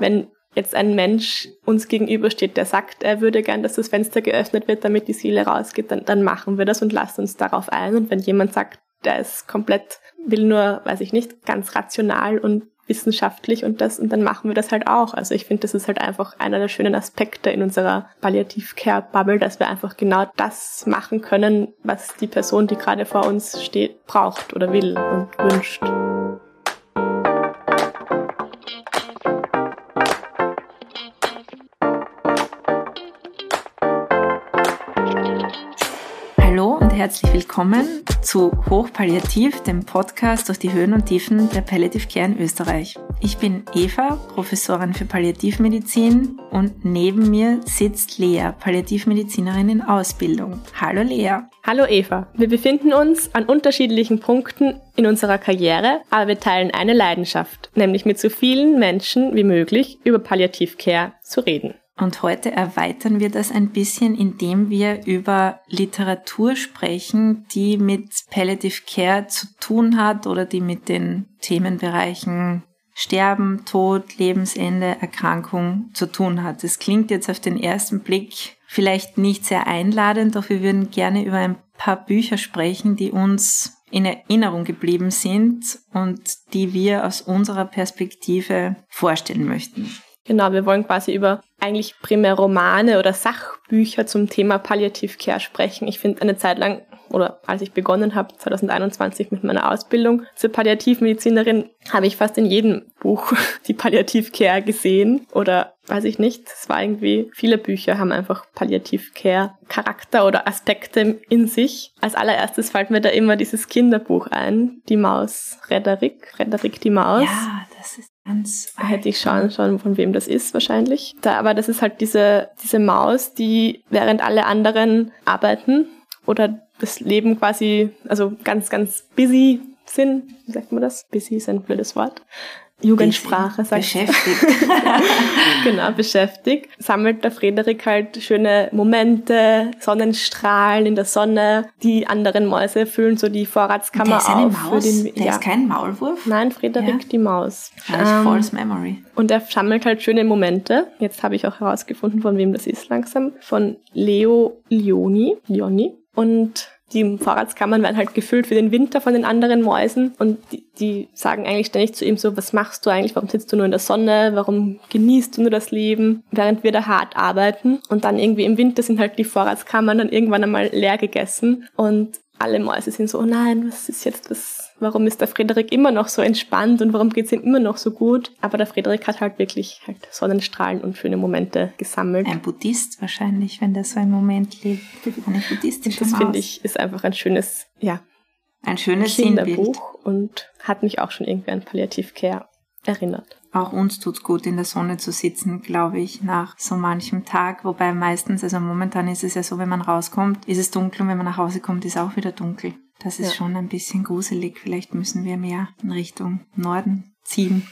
wenn jetzt ein Mensch uns gegenübersteht, der sagt, er würde gern, dass das Fenster geöffnet wird, damit die Seele rausgeht, dann, dann machen wir das und lasst uns darauf ein. Und wenn jemand sagt, der ist komplett, will nur, weiß ich nicht, ganz rational und wissenschaftlich und das, und dann machen wir das halt auch. Also ich finde, das ist halt einfach einer der schönen Aspekte in unserer Palliativ-Care-Bubble, dass wir einfach genau das machen können, was die Person, die gerade vor uns steht, braucht oder will und wünscht. Herzlich willkommen zu Hochpalliativ, dem Podcast durch die Höhen und Tiefen der Palliative Care in Österreich. Ich bin Eva, Professorin für Palliativmedizin und neben mir sitzt Lea, Palliativmedizinerin in Ausbildung. Hallo Lea. Hallo Eva. Wir befinden uns an unterschiedlichen Punkten in unserer Karriere, aber wir teilen eine Leidenschaft, nämlich mit so vielen Menschen wie möglich über Palliativcare zu reden. Und heute erweitern wir das ein bisschen, indem wir über Literatur sprechen, die mit Palliative Care zu tun hat oder die mit den Themenbereichen Sterben, Tod, Lebensende, Erkrankung zu tun hat. Das klingt jetzt auf den ersten Blick vielleicht nicht sehr einladend, doch wir würden gerne über ein paar Bücher sprechen, die uns in Erinnerung geblieben sind und die wir aus unserer Perspektive vorstellen möchten. Genau, wir wollen quasi über eigentlich primär Romane oder Sachbücher zum Thema Palliative Care sprechen. Ich finde eine Zeit lang oder als ich begonnen habe, 2021 mit meiner Ausbildung zur Palliativmedizinerin, habe ich fast in jedem Buch die Palliative Care gesehen oder weiß ich nicht. Es war irgendwie, viele Bücher haben einfach Palliative Care Charakter oder Aspekte in sich. Als allererstes fällt mir da immer dieses Kinderbuch ein, Die Maus Frederik, Frederik die Maus. Ja, das ist Ganz Hätte ich schauen sollen, von wem das ist wahrscheinlich. Da, aber das ist halt diese, diese Maus, die während alle anderen arbeiten oder das Leben quasi, also ganz, ganz busy sind, wie sagt man das? Busy ist ein blödes Wort. Jugendsprache, sagt Beschäftigt. genau, beschäftigt. Sammelt der Frederik halt schöne Momente, Sonnenstrahlen in der Sonne. Die anderen Mäuse füllen so die Vorratskammer der ist eine auf. Maus? Den, der ja. ist kein Maulwurf? Nein, Frederik ja. die Maus. Also ähm, false memory. Und er sammelt halt schöne Momente. Jetzt habe ich auch herausgefunden, von wem das ist langsam. Von Leo Lioni. Lioni. Und die Vorratskammern werden halt gefüllt für den Winter von den anderen Mäusen und die, die, sagen eigentlich ständig zu ihm so, was machst du eigentlich, warum sitzt du nur in der Sonne, warum genießt du nur das Leben, während wir da hart arbeiten? Und dann irgendwie im Winter sind halt die Vorratskammern dann irgendwann einmal leer gegessen und alle Mäuse sind so, oh nein, was ist jetzt das, warum ist der Frederik immer noch so entspannt und warum geht's ihm immer noch so gut? Aber der Frederik hat halt wirklich halt Sonnenstrahlen und schöne Momente gesammelt. Ein Buddhist wahrscheinlich, wenn der so einen Moment lebt. Eine buddhistische Das finde ich ist einfach ein schönes, ja, ein schönes Kinderbuch Sinnbild. und hat mich auch schon irgendwie an Palliativcare erinnert. Auch uns tut's gut, in der Sonne zu sitzen, glaube ich, nach so manchem Tag. Wobei meistens, also momentan ist es ja so, wenn man rauskommt, ist es dunkel und wenn man nach Hause kommt, ist auch wieder dunkel. Das ist ja. schon ein bisschen gruselig. Vielleicht müssen wir mehr in Richtung Norden ziehen.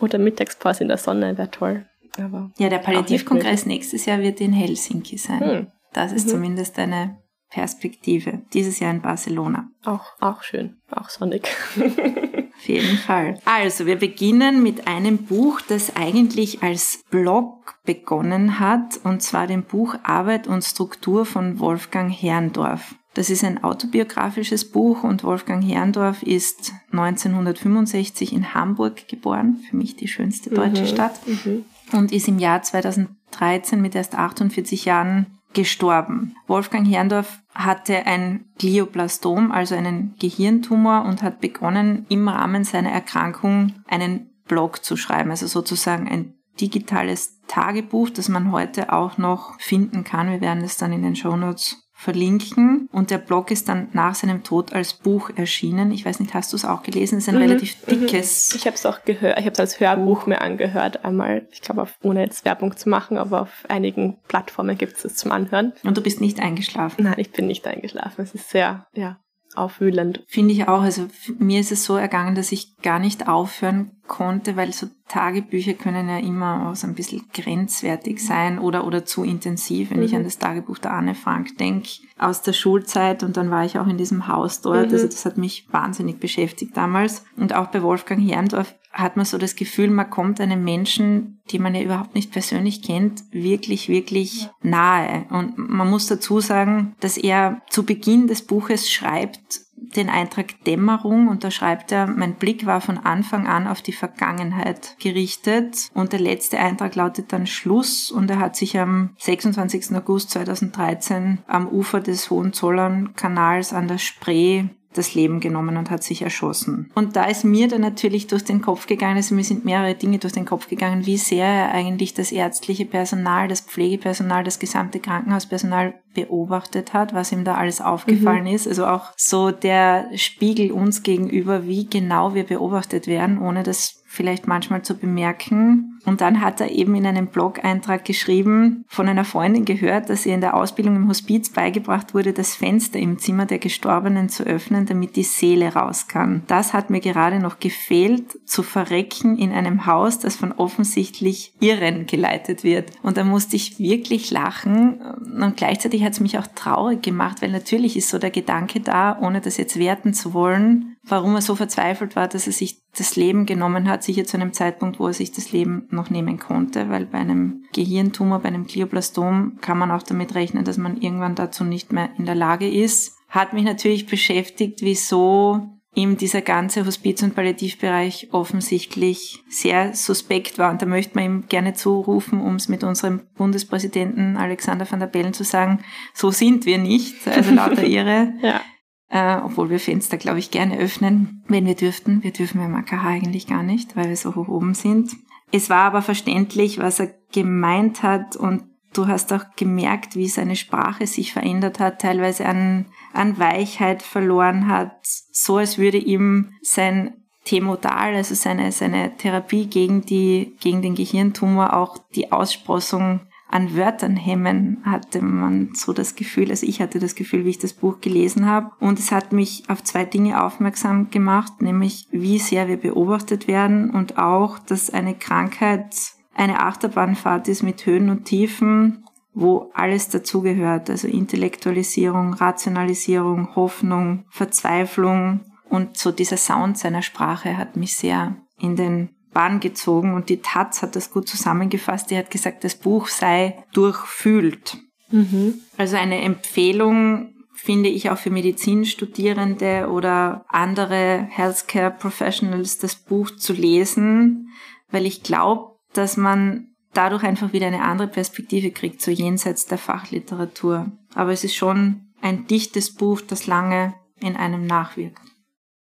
Oder Mittagspause in der Sonne wäre toll. Aber ja, der Palliativkongress nächstes Jahr wird in Helsinki sein. Hm. Das ist mhm. zumindest eine Perspektive. Dieses Jahr in Barcelona. Auch, auch schön, auch sonnig. Auf jeden Fall. Also, wir beginnen mit einem Buch, das eigentlich als Blog begonnen hat, und zwar dem Buch Arbeit und Struktur von Wolfgang Herrndorf. Das ist ein autobiografisches Buch und Wolfgang Herrndorf ist 1965 in Hamburg geboren, für mich die schönste deutsche mhm, Stadt, mhm. und ist im Jahr 2013 mit erst 48 Jahren gestorben. Wolfgang Herrndorf hatte ein Glioblastom, also einen Gehirntumor und hat begonnen, im Rahmen seiner Erkrankung einen Blog zu schreiben, also sozusagen ein digitales Tagebuch, das man heute auch noch finden kann. Wir werden es dann in den Show Notes verlinken. Und der Blog ist dann nach seinem Tod als Buch erschienen. Ich weiß nicht, hast du es auch gelesen? Es ist ein mhm, relativ mhm. dickes. Ich habe es auch gehört. Ich habe es als Hörbuch mir angehört. Einmal, ich glaube, ohne jetzt Werbung zu machen, aber auf einigen Plattformen gibt es es zum Anhören. Und du bist nicht eingeschlafen? Nein, ich bin nicht eingeschlafen. Es ist sehr, ja, aufwühlend. Finde ich auch. Also mir ist es so ergangen, dass ich gar nicht aufhören konnte, weil so Tagebücher können ja immer auch so ein bisschen grenzwertig sein oder, oder zu intensiv. Wenn mhm. ich an das Tagebuch der Anne Frank denke, aus der Schulzeit und dann war ich auch in diesem Haus dort. Mhm. Also das hat mich wahnsinnig beschäftigt damals. Und auch bei Wolfgang Herrndorf hat man so das Gefühl, man kommt einem Menschen, die man ja überhaupt nicht persönlich kennt, wirklich, wirklich nahe. Und man muss dazu sagen, dass er zu Beginn des Buches schreibt, den Eintrag Dämmerung und da schreibt er, mein Blick war von Anfang an auf die Vergangenheit gerichtet und der letzte Eintrag lautet dann Schluss und er hat sich am 26. August 2013 am Ufer des Hohenzollern-Kanals an der Spree das Leben genommen und hat sich erschossen. Und da ist mir dann natürlich durch den Kopf gegangen, also mir sind mehrere Dinge durch den Kopf gegangen, wie sehr er eigentlich das ärztliche Personal, das Pflegepersonal, das gesamte Krankenhauspersonal beobachtet hat, was ihm da alles aufgefallen mhm. ist. Also auch so der Spiegel uns gegenüber, wie genau wir beobachtet werden, ohne das vielleicht manchmal zu bemerken. Und dann hat er eben in einem Blog-Eintrag geschrieben, von einer Freundin gehört, dass ihr in der Ausbildung im Hospiz beigebracht wurde, das Fenster im Zimmer der Gestorbenen zu öffnen, damit die Seele raus kann. Das hat mir gerade noch gefehlt, zu verrecken in einem Haus, das von offensichtlich Irren geleitet wird. Und da musste ich wirklich lachen und gleichzeitig hat es mich auch traurig gemacht, weil natürlich ist so der Gedanke da, ohne das jetzt werten zu wollen, warum er so verzweifelt war, dass er sich das Leben genommen hat, sicher zu einem Zeitpunkt, wo er sich das Leben noch nehmen konnte, weil bei einem Gehirntumor, bei einem Glioblastom kann man auch damit rechnen, dass man irgendwann dazu nicht mehr in der Lage ist. Hat mich natürlich beschäftigt, wieso ihm dieser ganze Hospiz- und Palliativbereich offensichtlich sehr suspekt war. Und da möchte man ihm gerne zurufen, um es mit unserem Bundespräsidenten Alexander van der Bellen zu sagen, so sind wir nicht, also lauter Ihre. ja äh, obwohl wir Fenster, glaube ich, gerne öffnen, wenn wir dürften. Wir dürfen im AKH eigentlich gar nicht, weil wir so hoch oben sind. Es war aber verständlich, was er gemeint hat und du hast auch gemerkt, wie seine Sprache sich verändert hat, teilweise an, an Weichheit verloren hat, so als würde ihm sein Themodal, also seine, seine Therapie gegen die, gegen den Gehirntumor auch die Aussprossung an Wörtern hemmen, hatte man so das Gefühl, also ich hatte das Gefühl, wie ich das Buch gelesen habe. Und es hat mich auf zwei Dinge aufmerksam gemacht, nämlich wie sehr wir beobachtet werden und auch, dass eine Krankheit eine Achterbahnfahrt ist mit Höhen und Tiefen, wo alles dazugehört, also Intellektualisierung, Rationalisierung, Hoffnung, Verzweiflung und so dieser Sound seiner Sprache hat mich sehr in den Bahn gezogen und die Taz hat das gut zusammengefasst. Die hat gesagt, das Buch sei durchfühlt. Mhm. Also eine Empfehlung finde ich auch für Medizinstudierende oder andere Healthcare Professionals das Buch zu lesen, weil ich glaube, dass man dadurch einfach wieder eine andere Perspektive kriegt, so jenseits der Fachliteratur. Aber es ist schon ein dichtes Buch, das lange in einem nachwirkt.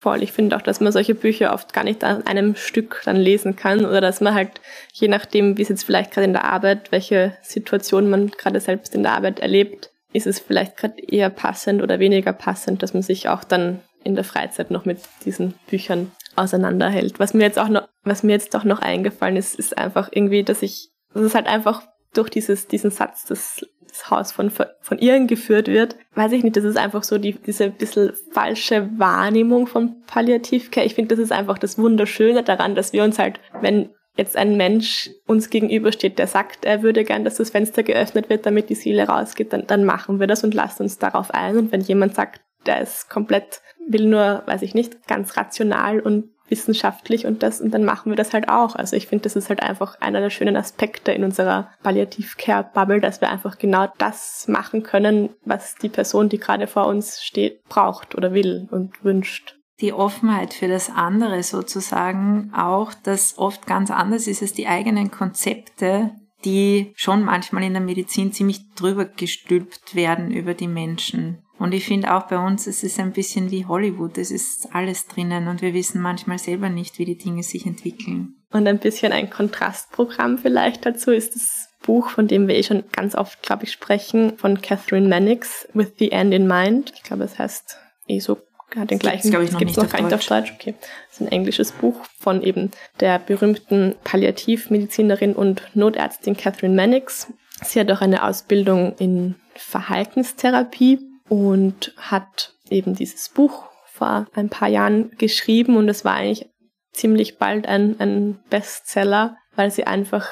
Voll. Ich finde auch, dass man solche Bücher oft gar nicht an einem Stück dann lesen kann oder dass man halt, je nachdem, wie es jetzt vielleicht gerade in der Arbeit, welche Situation man gerade selbst in der Arbeit erlebt, ist es vielleicht gerade eher passend oder weniger passend, dass man sich auch dann in der Freizeit noch mit diesen Büchern auseinanderhält. Was mir jetzt auch noch, was mir jetzt doch noch eingefallen ist, ist einfach irgendwie, dass ich, dass es halt einfach durch dieses, diesen Satz des das Haus von, von ihren geführt wird. Weiß ich nicht, das ist einfach so die, diese bisschen falsche Wahrnehmung von Palliativcare. Ich finde, das ist einfach das Wunderschöne daran, dass wir uns halt, wenn jetzt ein Mensch uns gegenübersteht, der sagt, er würde gern, dass das Fenster geöffnet wird, damit die Seele rausgeht, dann, dann machen wir das und lasst uns darauf ein. Und wenn jemand sagt, der ist komplett, will nur, weiß ich nicht, ganz rational und wissenschaftlich und das, und dann machen wir das halt auch. Also ich finde, das ist halt einfach einer der schönen Aspekte in unserer Palliativ-Care-Bubble, dass wir einfach genau das machen können, was die Person, die gerade vor uns steht, braucht oder will und wünscht. Die Offenheit für das andere sozusagen auch, das oft ganz anders ist als die eigenen Konzepte, die schon manchmal in der Medizin ziemlich drüber gestülpt werden über die Menschen. Und ich finde auch bei uns, es ist ein bisschen wie Hollywood, es ist alles drinnen und wir wissen manchmal selber nicht, wie die Dinge sich entwickeln. Und ein bisschen ein Kontrastprogramm vielleicht dazu ist das Buch, von dem wir eh schon ganz oft, glaube ich, sprechen, von Catherine Mannix, With the End in Mind. Ich glaube, es heißt eh so hat den gleichen. Das, ich, noch nicht, noch gar nicht auf Deutsch. Okay, das ist ein englisches Buch von eben der berühmten Palliativmedizinerin und Notärztin Catherine Mannix. Sie hat auch eine Ausbildung in Verhaltenstherapie und hat eben dieses Buch vor ein paar Jahren geschrieben und es war eigentlich ziemlich bald ein, ein Bestseller, weil sie einfach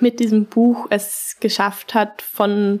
mit diesem Buch es geschafft hat von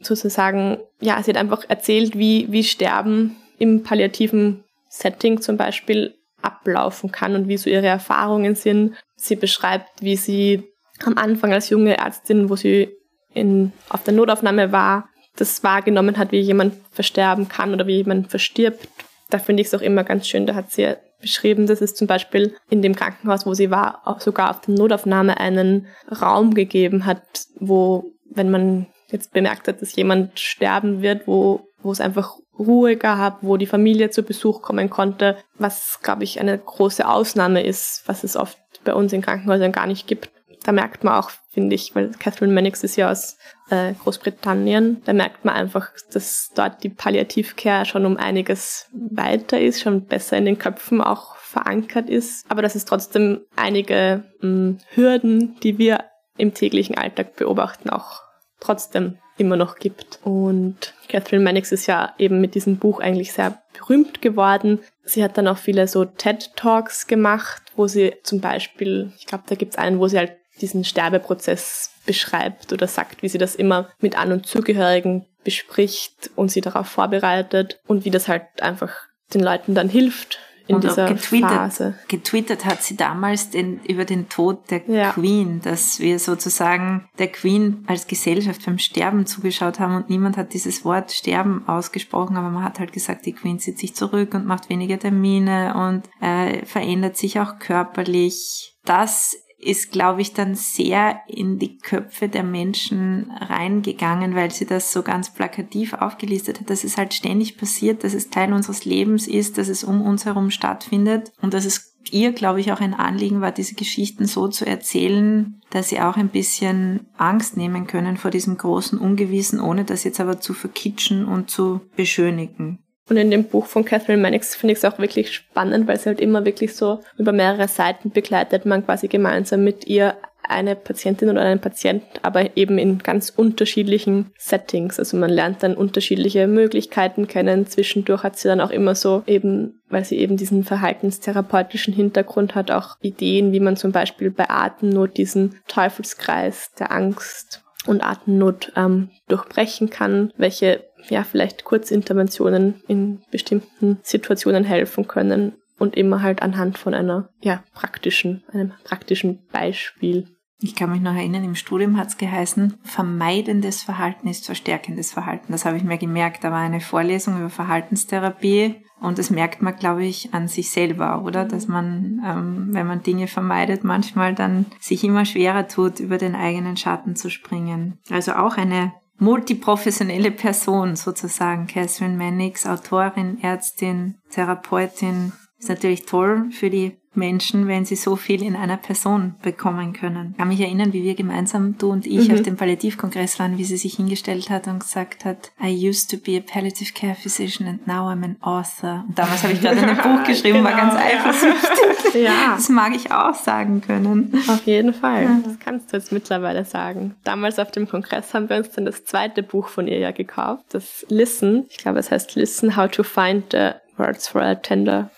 sozusagen, ja, sie hat einfach erzählt, wie, wie Sterben im palliativen Setting zum Beispiel ablaufen kann und wie so ihre Erfahrungen sind. Sie beschreibt, wie sie am Anfang als junge Ärztin, wo sie in, auf der Notaufnahme war, das wahrgenommen hat, wie jemand versterben kann oder wie jemand verstirbt. Da finde ich es auch immer ganz schön. Da hat sie beschrieben, dass es zum Beispiel in dem Krankenhaus, wo sie war, auch sogar auf der Notaufnahme einen Raum gegeben hat, wo, wenn man jetzt bemerkt hat, dass jemand sterben wird, wo, wo es einfach Ruhe gab, wo die Familie zu Besuch kommen konnte, was, glaube ich, eine große Ausnahme ist, was es oft bei uns in Krankenhäusern gar nicht gibt. Da merkt man auch, finde ich, weil Catherine Mannix ist ja aus äh, Großbritannien, da merkt man einfach, dass dort die Palliativcare schon um einiges weiter ist, schon besser in den Köpfen auch verankert ist, aber dass es trotzdem einige mh, hm, Hürden, die wir im täglichen Alltag beobachten, auch trotzdem immer noch gibt. Und Catherine Mannix ist ja eben mit diesem Buch eigentlich sehr berühmt geworden. Sie hat dann auch viele so TED-Talks gemacht, wo sie zum Beispiel, ich glaube, da gibt es einen, wo sie halt diesen Sterbeprozess beschreibt oder sagt, wie sie das immer mit An- und Zugehörigen bespricht und sie darauf vorbereitet und wie das halt einfach den Leuten dann hilft, in und dieser getweetet, Phase. Getwittert hat sie damals den, über den Tod der ja. Queen, dass wir sozusagen der Queen als Gesellschaft beim Sterben zugeschaut haben und niemand hat dieses Wort Sterben ausgesprochen, aber man hat halt gesagt, die Queen zieht sich zurück und macht weniger Termine und äh, verändert sich auch körperlich. Das ist, glaube ich, dann sehr in die Köpfe der Menschen reingegangen, weil sie das so ganz plakativ aufgelistet hat, dass es halt ständig passiert, dass es Teil unseres Lebens ist, dass es um uns herum stattfindet und dass es ihr, glaube ich, auch ein Anliegen war, diese Geschichten so zu erzählen, dass sie auch ein bisschen Angst nehmen können vor diesem großen Ungewissen, ohne das jetzt aber zu verkitschen und zu beschönigen. Und in dem Buch von Catherine Mannix finde ich es auch wirklich spannend, weil sie halt immer wirklich so über mehrere Seiten begleitet, man quasi gemeinsam mit ihr eine Patientin oder einen Patient, aber eben in ganz unterschiedlichen Settings. Also man lernt dann unterschiedliche Möglichkeiten kennen. Zwischendurch hat sie dann auch immer so eben, weil sie eben diesen verhaltenstherapeutischen Hintergrund hat, auch Ideen, wie man zum Beispiel bei Atemnot diesen Teufelskreis der Angst und Atemnot ähm, durchbrechen kann, welche ja vielleicht Kurzinterventionen in bestimmten Situationen helfen können und immer halt anhand von einer ja praktischen einem praktischen Beispiel. Ich kann mich noch erinnern, im Studium hat es geheißen, vermeidendes Verhalten ist verstärkendes Verhalten. Das habe ich mir gemerkt. Da war eine Vorlesung über Verhaltenstherapie und das merkt man, glaube ich, an sich selber, oder? Dass man, ähm, wenn man Dinge vermeidet, manchmal dann sich immer schwerer tut, über den eigenen Schatten zu springen. Also auch eine multiprofessionelle Person sozusagen. Catherine Mannix, Autorin, Ärztin, Therapeutin. Ist natürlich toll für die Menschen, wenn sie so viel in einer Person bekommen können. Ich kann mich erinnern, wie wir gemeinsam, du und ich, mhm. auf dem Palliativkongress waren, wie sie sich hingestellt hat und gesagt hat, I used to be a palliative care physician and now I'm an author. Und damals habe ich gerade ein Buch geschrieben, genau, war ganz eifersüchtig. ja. Das mag ich auch sagen können. Auf jeden Fall. Ja. Das kannst du jetzt mittlerweile sagen. Damals auf dem Kongress haben wir uns dann das zweite Buch von ihr ja gekauft, das Listen. Ich glaube, es heißt Listen, How to Find the Words for a Tender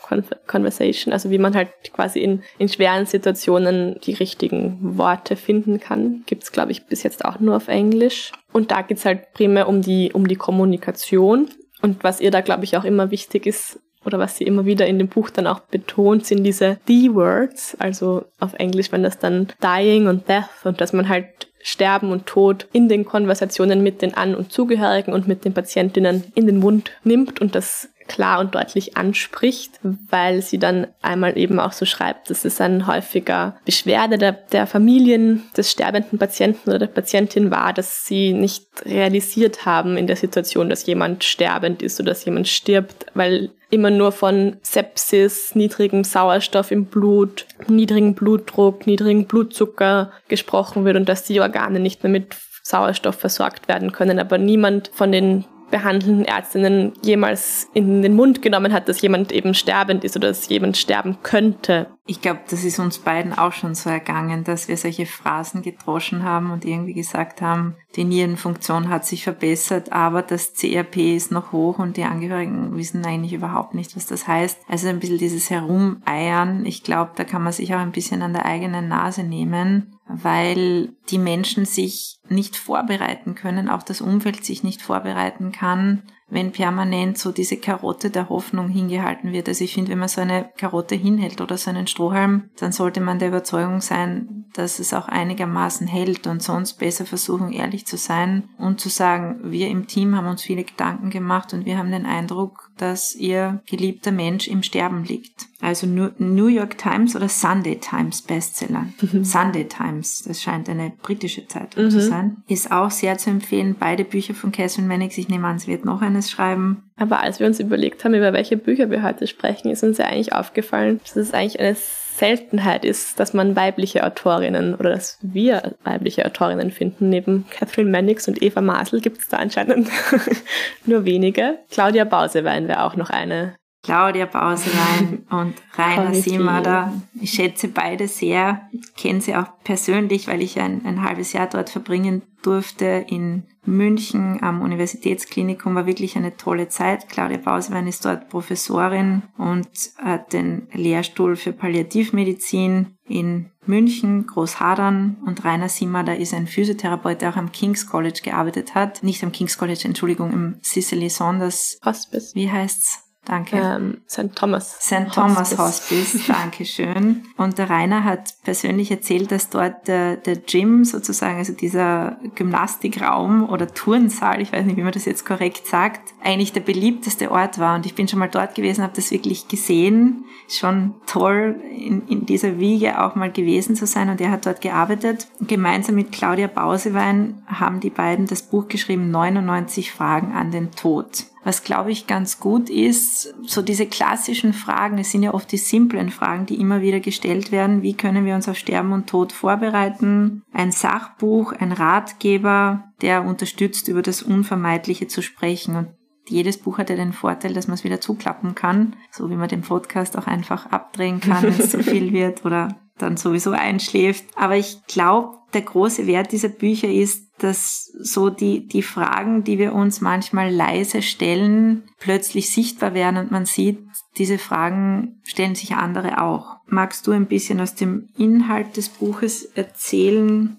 Conversation, also wie man halt quasi in, in schweren Situationen die richtigen Worte finden kann. Gibt's glaube ich, bis jetzt auch nur auf Englisch. Und da geht's halt primär um die, um die Kommunikation. Und was ihr da, glaube ich, auch immer wichtig ist, oder was sie immer wieder in dem Buch dann auch betont, sind diese D-Words, also auf Englisch, wenn das dann Dying und Death und dass man halt Sterben und Tod in den Konversationen mit den An- und Zugehörigen und mit den Patientinnen in den Mund nimmt und das klar und deutlich anspricht, weil sie dann einmal eben auch so schreibt, dass es ein häufiger Beschwerde der, der Familien des sterbenden Patienten oder der Patientin war, dass sie nicht realisiert haben in der Situation, dass jemand sterbend ist oder dass jemand stirbt, weil immer nur von Sepsis, niedrigem Sauerstoff im Blut, niedrigem Blutdruck, niedrigem Blutzucker gesprochen wird und dass die Organe nicht mehr mit Sauerstoff versorgt werden können, aber niemand von den behandelnden Ärztinnen jemals in den Mund genommen hat, dass jemand eben sterbend ist oder dass jemand sterben könnte. Ich glaube, das ist uns beiden auch schon so ergangen, dass wir solche Phrasen gedroschen haben und irgendwie gesagt haben, die Nierenfunktion hat sich verbessert, aber das CRP ist noch hoch und die Angehörigen wissen eigentlich überhaupt nicht, was das heißt. Also ein bisschen dieses Herumeiern. Ich glaube, da kann man sich auch ein bisschen an der eigenen Nase nehmen weil die Menschen sich nicht vorbereiten können, auch das Umfeld sich nicht vorbereiten kann, wenn permanent so diese Karotte der Hoffnung hingehalten wird. Also ich finde, wenn man so eine Karotte hinhält oder so einen Strohhalm, dann sollte man der Überzeugung sein, dass es auch einigermaßen hält und sonst besser versuchen, ehrlich zu sein und zu sagen, wir im Team haben uns viele Gedanken gemacht und wir haben den Eindruck, dass ihr geliebter Mensch im Sterben liegt. Also New York Times oder Sunday Times Bestseller. Mhm. Sunday Times, das scheint eine britische Zeitung mhm. zu sein, ist auch sehr zu empfehlen. Beide Bücher von Catherine Mannix. Ich nehme an, sie wird noch eines schreiben. Aber als wir uns überlegt haben, über welche Bücher wir heute sprechen, ist uns ja eigentlich aufgefallen, dass es eigentlich eine Seltenheit ist, dass man weibliche Autorinnen oder dass wir weibliche Autorinnen finden. Neben Catherine Mannix und Eva Masel gibt es da anscheinend nur wenige. Claudia Bausewein wäre auch noch eine. Claudia Bausewein und Rainer Siemader. Ich schätze beide sehr. Ich kenne sie auch persönlich, weil ich ein, ein halbes Jahr dort verbringen durfte in München am Universitätsklinikum war wirklich eine tolle Zeit. Claudia Bausewein ist dort Professorin und hat den Lehrstuhl für Palliativmedizin in München, Großhadern und Rainer Simmer, da ist ein Physiotherapeut, der auch am King's College gearbeitet hat. Nicht am King's College, Entschuldigung, im Cicely Saunders Hospice. Wie heißt's? Danke. Ähm, St. Thomas. St. Thomas Hospice, Hospice. danke schön. Und der Rainer hat persönlich erzählt, dass dort der, der Gym sozusagen, also dieser Gymnastikraum oder Turnsaal, ich weiß nicht, wie man das jetzt korrekt sagt, eigentlich der beliebteste Ort war. Und ich bin schon mal dort gewesen, habe das wirklich gesehen. Schon toll, in, in dieser Wiege auch mal gewesen zu sein. Und er hat dort gearbeitet. Gemeinsam mit Claudia Bausewein haben die beiden das Buch geschrieben, 99 Fragen an den Tod. Was, glaube ich, ganz gut ist, so diese klassischen Fragen, es sind ja oft die simplen Fragen, die immer wieder gestellt werden. Wie können wir uns auf Sterben und Tod vorbereiten? Ein Sachbuch, ein Ratgeber, der unterstützt, über das Unvermeidliche zu sprechen. Und jedes Buch hat ja den Vorteil, dass man es wieder zuklappen kann, so wie man den Podcast auch einfach abdrehen kann, wenn es zu viel wird oder dann sowieso einschläft. Aber ich glaube, der große Wert dieser Bücher ist, dass so die, die Fragen, die wir uns manchmal leise stellen, plötzlich sichtbar werden und man sieht, diese Fragen stellen sich andere auch. Magst du ein bisschen aus dem Inhalt des Buches erzählen?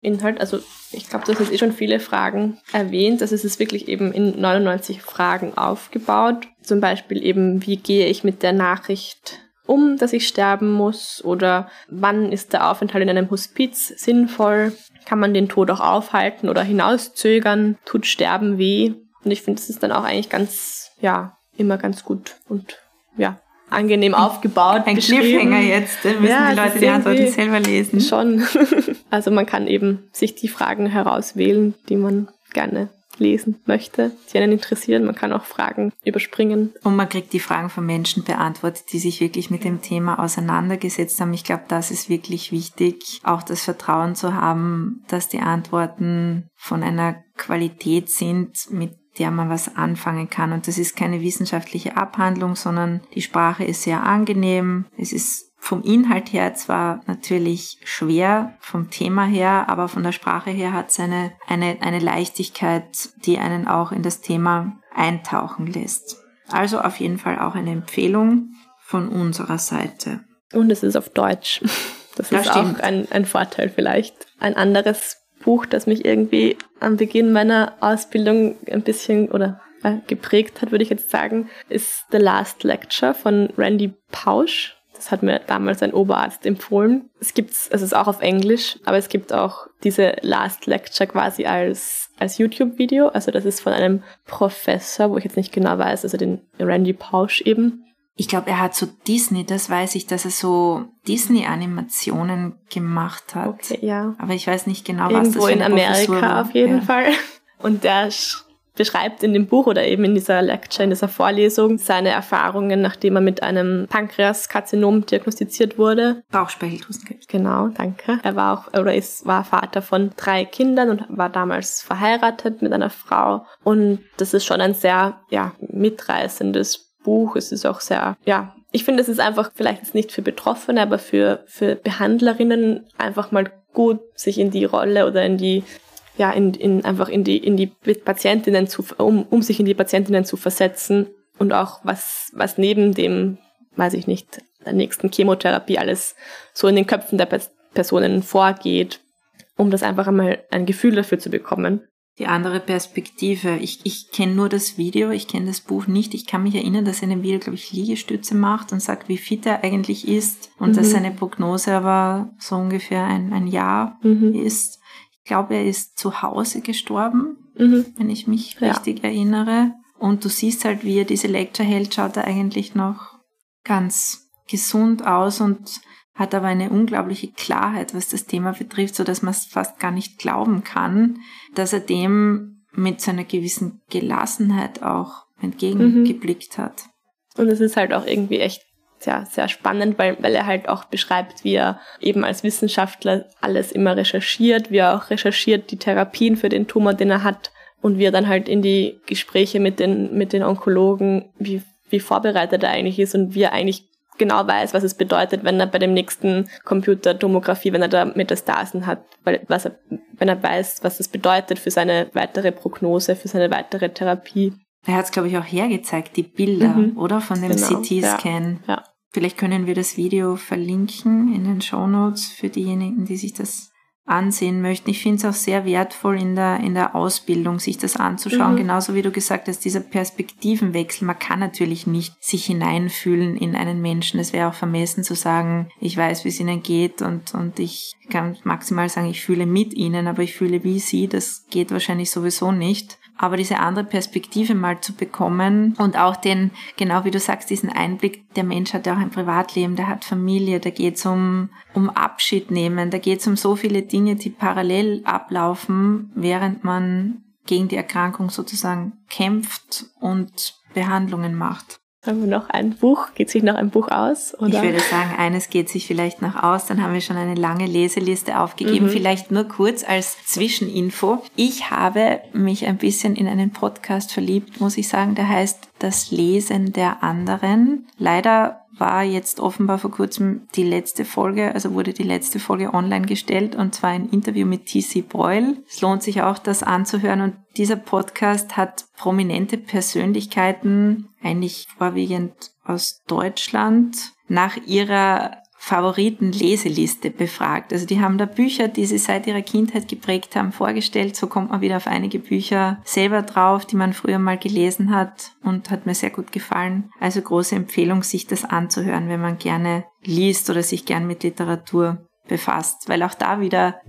Inhalt, also ich glaube, du hast jetzt eh schon viele Fragen erwähnt. Also es ist wirklich eben in 99 Fragen aufgebaut. Zum Beispiel eben, wie gehe ich mit der Nachricht um, dass ich sterben muss? Oder wann ist der Aufenthalt in einem Hospiz sinnvoll? Kann man den Tod auch aufhalten oder hinauszögern? Tut Sterben weh? Und ich finde, das ist dann auch eigentlich ganz, ja, immer ganz gut und ja, angenehm aufgebaut. Ein Cliffhanger jetzt, dann müssen ja, die Leute die Antworten selber lesen. Schon. also man kann eben sich die Fragen herauswählen, die man gerne lesen möchte, die einen interessieren. Man kann auch Fragen überspringen. Und man kriegt die Fragen von Menschen beantwortet, die sich wirklich mit dem Thema auseinandergesetzt haben. Ich glaube, das ist wirklich wichtig, auch das Vertrauen zu haben, dass die Antworten von einer Qualität sind, mit der man was anfangen kann. Und das ist keine wissenschaftliche Abhandlung, sondern die Sprache ist sehr angenehm. Es ist vom Inhalt her zwar natürlich schwer, vom Thema her, aber von der Sprache her hat es eine, eine, eine Leichtigkeit, die einen auch in das Thema eintauchen lässt. Also auf jeden Fall auch eine Empfehlung von unserer Seite. Und es ist auf Deutsch. Das, das ist stimmt. auch ein, ein Vorteil vielleicht. Ein anderes Buch, das mich irgendwie am Beginn meiner Ausbildung ein bisschen oder äh, geprägt hat, würde ich jetzt sagen, ist The Last Lecture von Randy Pausch. Das hat mir damals ein Oberarzt empfohlen. Es gibt's, es ist auch auf Englisch, aber es gibt auch diese Last Lecture quasi als, als YouTube-Video. Also das ist von einem Professor, wo ich jetzt nicht genau weiß, also den Randy Pausch eben. Ich glaube, er hat so Disney, das weiß ich, dass er so Disney-Animationen gemacht hat. Okay, ja. Aber ich weiß nicht genau, Irgendwo was das für in Amerika auf jeden ja. Fall. Und der beschreibt in dem Buch oder eben in dieser Lecture, in dieser Vorlesung seine Erfahrungen, nachdem er mit einem Pankreaskarzinom diagnostiziert wurde. Bauchspeicheldrüsenkrebs. Genau, danke. Er war auch oder ist war Vater von drei Kindern und war damals verheiratet mit einer Frau und das ist schon ein sehr ja mitreißendes Buch. Es ist auch sehr ja ich finde, es ist einfach vielleicht jetzt nicht für Betroffene, aber für, für Behandlerinnen einfach mal gut, sich in die Rolle oder in die ja, in, in, einfach in die, in die Patientinnen zu, um, um sich in die Patientinnen zu versetzen und auch was, was neben dem, weiß ich nicht, der nächsten Chemotherapie alles so in den Köpfen der Personen vorgeht. um das einfach einmal ein Gefühl dafür zu bekommen. Die andere Perspektive. Ich, ich kenne nur das Video, ich kenne das Buch nicht. Ich kann mich erinnern, dass er in dem Video, glaube ich, Liegestütze macht und sagt, wie fit er eigentlich ist und mhm. dass seine Prognose aber so ungefähr ein, ein Jahr mhm. ist. Ich glaube, er ist zu Hause gestorben, mhm. wenn ich mich ja. richtig erinnere. Und du siehst halt, wie er diese Lecture hält, schaut er eigentlich noch ganz gesund aus und hat aber eine unglaubliche Klarheit, was das Thema betrifft, so dass man es fast gar nicht glauben kann, dass er dem mit so einer gewissen Gelassenheit auch entgegengeblickt mhm. hat. Und es ist halt auch irgendwie echt sehr, sehr spannend, weil, weil er halt auch beschreibt, wie er eben als Wissenschaftler alles immer recherchiert, wie er auch recherchiert die Therapien für den Tumor, den er hat und wie er dann halt in die Gespräche mit den, mit den Onkologen, wie, wie vorbereitet er eigentlich ist und wie er eigentlich genau weiß, was es bedeutet, wenn er bei dem nächsten Computertomographie, wenn er da Metastasen hat, weil, was er, wenn er weiß, was das bedeutet für seine weitere Prognose, für seine weitere Therapie. Er hat es, glaube ich, auch hergezeigt, die Bilder, mhm. oder? Von dem genau. CT-Scan. Ja. ja. Vielleicht können wir das Video verlinken in den Show Notes für diejenigen, die sich das ansehen möchten. Ich finde es auch sehr wertvoll in der, in der Ausbildung, sich das anzuschauen. Mhm. Genauso wie du gesagt hast, dieser Perspektivenwechsel. Man kann natürlich nicht sich hineinfühlen in einen Menschen. Es wäre auch vermessen zu sagen, ich weiß, wie es ihnen geht und, und ich kann maximal sagen, ich fühle mit ihnen, aber ich fühle wie sie. Das geht wahrscheinlich sowieso nicht aber diese andere Perspektive mal zu bekommen und auch den, genau wie du sagst, diesen Einblick, der Mensch hat ja auch ein Privatleben, der hat Familie, da geht es um, um Abschied nehmen, da geht es um so viele Dinge, die parallel ablaufen, während man gegen die Erkrankung sozusagen kämpft und Behandlungen macht. Haben wir noch ein Buch? Geht sich noch ein Buch aus? Oder? Ich würde sagen, eines geht sich vielleicht noch aus. Dann haben wir schon eine lange Leseliste aufgegeben. Mhm. Vielleicht nur kurz als Zwischeninfo. Ich habe mich ein bisschen in einen Podcast verliebt, muss ich sagen. Der heißt Das Lesen der anderen. Leider war jetzt offenbar vor kurzem die letzte Folge, also wurde die letzte Folge online gestellt und zwar ein Interview mit TC Boyle. Es lohnt sich auch, das anzuhören und dieser Podcast hat prominente Persönlichkeiten, eigentlich vorwiegend aus Deutschland, nach ihrer Favoriten-Leseliste befragt. Also die haben da Bücher, die sie seit ihrer Kindheit geprägt haben, vorgestellt. So kommt man wieder auf einige Bücher selber drauf, die man früher mal gelesen hat und hat mir sehr gut gefallen. Also große Empfehlung, sich das anzuhören, wenn man gerne liest oder sich gern mit Literatur befasst, weil auch da wieder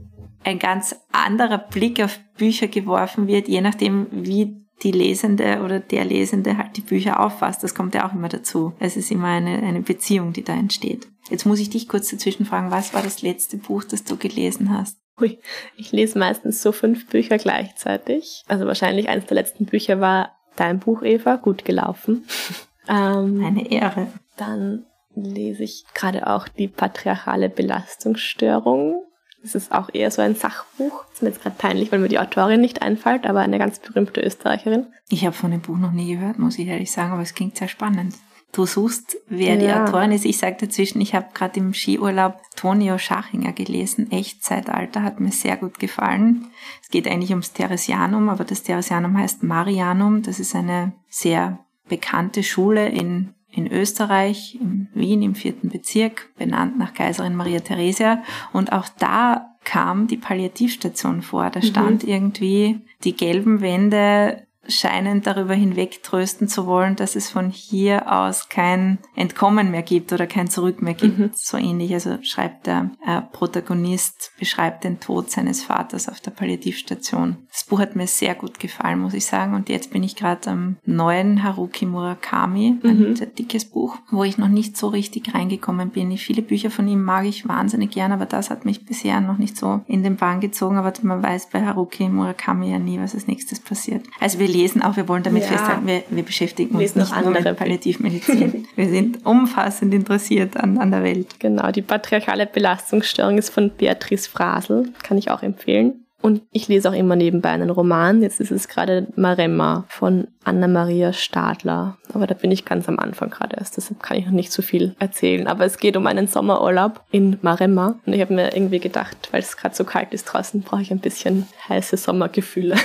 ein ganz anderer Blick auf Bücher geworfen wird, je nachdem, wie die Lesende oder der Lesende halt die Bücher auffasst. Das kommt ja auch immer dazu. Es ist immer eine, eine Beziehung, die da entsteht. Jetzt muss ich dich kurz dazwischen fragen, was war das letzte Buch, das du gelesen hast? Ui, ich lese meistens so fünf Bücher gleichzeitig. Also wahrscheinlich eines der letzten Bücher war dein Buch, Eva, gut gelaufen. ähm, eine Ehre. Dann lese ich gerade auch die patriarchale Belastungsstörung das ist auch eher so ein Sachbuch. Das ist mir jetzt gerade peinlich, weil mir die Autorin nicht einfällt, aber eine ganz berühmte Österreicherin. Ich habe von dem Buch noch nie gehört, muss ich ehrlich sagen, aber es klingt sehr spannend. Du suchst, wer ja. die Autorin ist. Ich sage dazwischen, ich habe gerade im Skiurlaub Tonio Schachinger gelesen. Echtzeitalter hat mir sehr gut gefallen. Es geht eigentlich ums Theresianum, aber das Theresianum heißt Marianum. Das ist eine sehr bekannte Schule in in Österreich, in Wien im vierten Bezirk, benannt nach Kaiserin Maria Theresia. Und auch da kam die Palliativstation vor. Da mhm. stand mhm. irgendwie die gelben Wände scheinen darüber hinweg trösten zu wollen, dass es von hier aus kein Entkommen mehr gibt oder kein Zurück mehr gibt. Mhm. So ähnlich, also schreibt der äh, Protagonist, beschreibt den Tod seines Vaters auf der Palliativstation. Das Buch hat mir sehr gut gefallen, muss ich sagen. Und jetzt bin ich gerade am neuen Haruki Murakami, mhm. ein sehr dickes Buch, wo ich noch nicht so richtig reingekommen bin. Viele Bücher von ihm mag ich wahnsinnig gern, aber das hat mich bisher noch nicht so in den Bann gezogen. Aber man weiß bei Haruki Murakami ja nie, was als nächstes passiert. Also wir lesen auch, wir wollen damit ja. festhalten, wir, wir beschäftigen uns nicht nur mit Palliativmedizin. wir sind umfassend interessiert an, an der Welt. Genau, die patriarchale Belastungsstörung ist von Beatrice Frasel, kann ich auch empfehlen. Und ich lese auch immer nebenbei einen Roman. Jetzt ist es gerade Maremma von Anna-Maria Stadler. Aber da bin ich ganz am Anfang gerade erst. Deshalb kann ich noch nicht so viel erzählen. Aber es geht um einen Sommerurlaub in Maremma. Und ich habe mir irgendwie gedacht, weil es gerade so kalt ist draußen, brauche ich ein bisschen heiße Sommergefühle.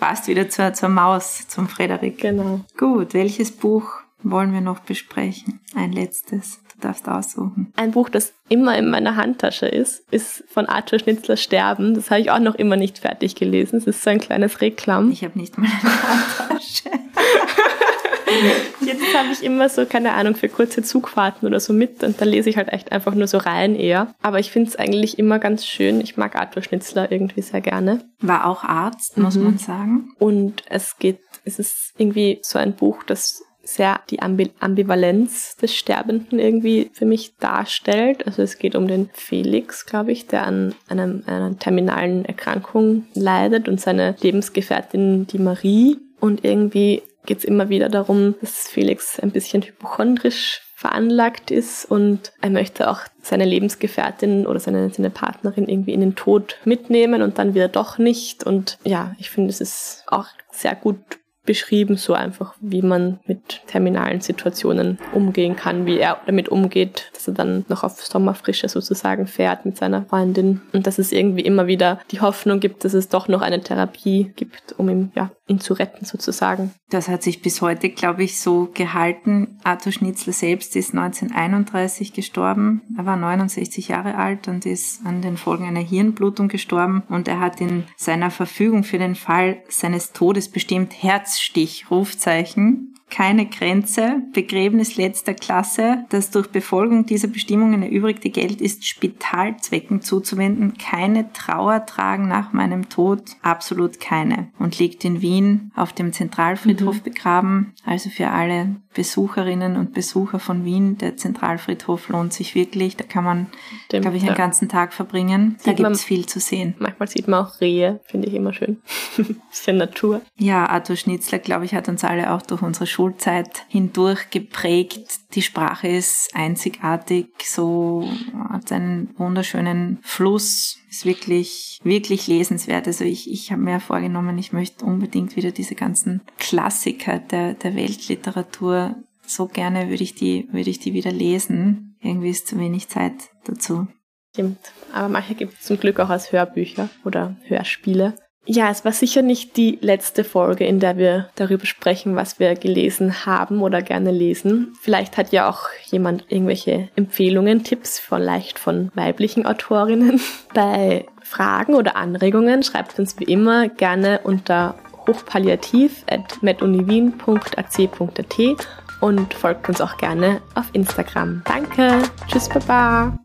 Passt wieder zur, zur Maus, zum Frederik. Genau. Gut, welches Buch wollen wir noch besprechen? Ein letztes. Du darfst aussuchen. Ein Buch, das immer in meiner Handtasche ist, ist von Arthur Schnitzler Sterben. Das habe ich auch noch immer nicht fertig gelesen. Es ist so ein kleines Reklam. Ich habe nicht mal eine Handtasche. Jetzt habe ich immer so, keine Ahnung, für kurze Zugfahrten oder so mit und da lese ich halt echt einfach nur so rein eher. Aber ich finde es eigentlich immer ganz schön. Ich mag Arthur Schnitzler irgendwie sehr gerne. War auch Arzt, muss mhm. man sagen. Und es geht, es ist irgendwie so ein Buch, das sehr die Ambivalenz des Sterbenden irgendwie für mich darstellt. Also es geht um den Felix, glaube ich, der an einem, einer terminalen Erkrankung leidet und seine Lebensgefährtin, die Marie. Und irgendwie geht es immer wieder darum, dass Felix ein bisschen hypochondrisch veranlagt ist und er möchte auch seine Lebensgefährtin oder seine, seine Partnerin irgendwie in den Tod mitnehmen und dann wieder doch nicht. Und ja, ich finde, es ist auch sehr gut beschrieben, so einfach, wie man mit terminalen Situationen umgehen kann, wie er damit umgeht, dass er dann noch auf Sommerfrische sozusagen fährt mit seiner Freundin und dass es irgendwie immer wieder die Hoffnung gibt, dass es doch noch eine Therapie gibt, um ihm, ja, ihn zu retten sozusagen. Das hat sich bis heute, glaube ich, so gehalten. Arthur Schnitzler selbst ist 1931 gestorben. Er war 69 Jahre alt und ist an den Folgen einer Hirnblutung gestorben und er hat in seiner Verfügung für den Fall seines Todes bestimmt Herz Herzstich, Rufzeichen, keine Grenze, Begräbnis letzter Klasse, das durch Befolgung dieser Bestimmungen erübrigte Geld ist Spitalzwecken zuzuwenden, keine Trauer tragen nach meinem Tod, absolut keine. Und liegt in Wien auf dem Zentralfriedhof mhm. begraben, also für alle Besucherinnen und Besucher von Wien, der Zentralfriedhof lohnt sich wirklich, da kann man, glaube ich, einen ganzen Tag verbringen, da gibt es viel zu sehen. Manchmal sieht man auch Rehe, finde ich immer schön, bisschen Natur. Ja, Arthur Schnitzler, glaube ich, hat uns alle auch durch unsere Schulzeit hindurch geprägt. Die Sprache ist einzigartig, so hat einen wunderschönen Fluss, ist wirklich, wirklich lesenswert. Also ich, ich habe mir vorgenommen, ich möchte unbedingt wieder diese ganzen Klassiker der, der Weltliteratur, so gerne würde ich die, würde ich die wieder lesen. Irgendwie ist zu wenig Zeit dazu. Stimmt. Aber manche gibt es zum Glück auch als Hörbücher oder Hörspiele. Ja, es war sicher nicht die letzte Folge, in der wir darüber sprechen, was wir gelesen haben oder gerne lesen. Vielleicht hat ja auch jemand irgendwelche Empfehlungen, Tipps vielleicht von weiblichen Autorinnen. Bei Fragen oder Anregungen schreibt uns wie immer gerne unter hochpalliativ.meduniwien.ac.at und folgt uns auch gerne auf Instagram. Danke, tschüss, baba.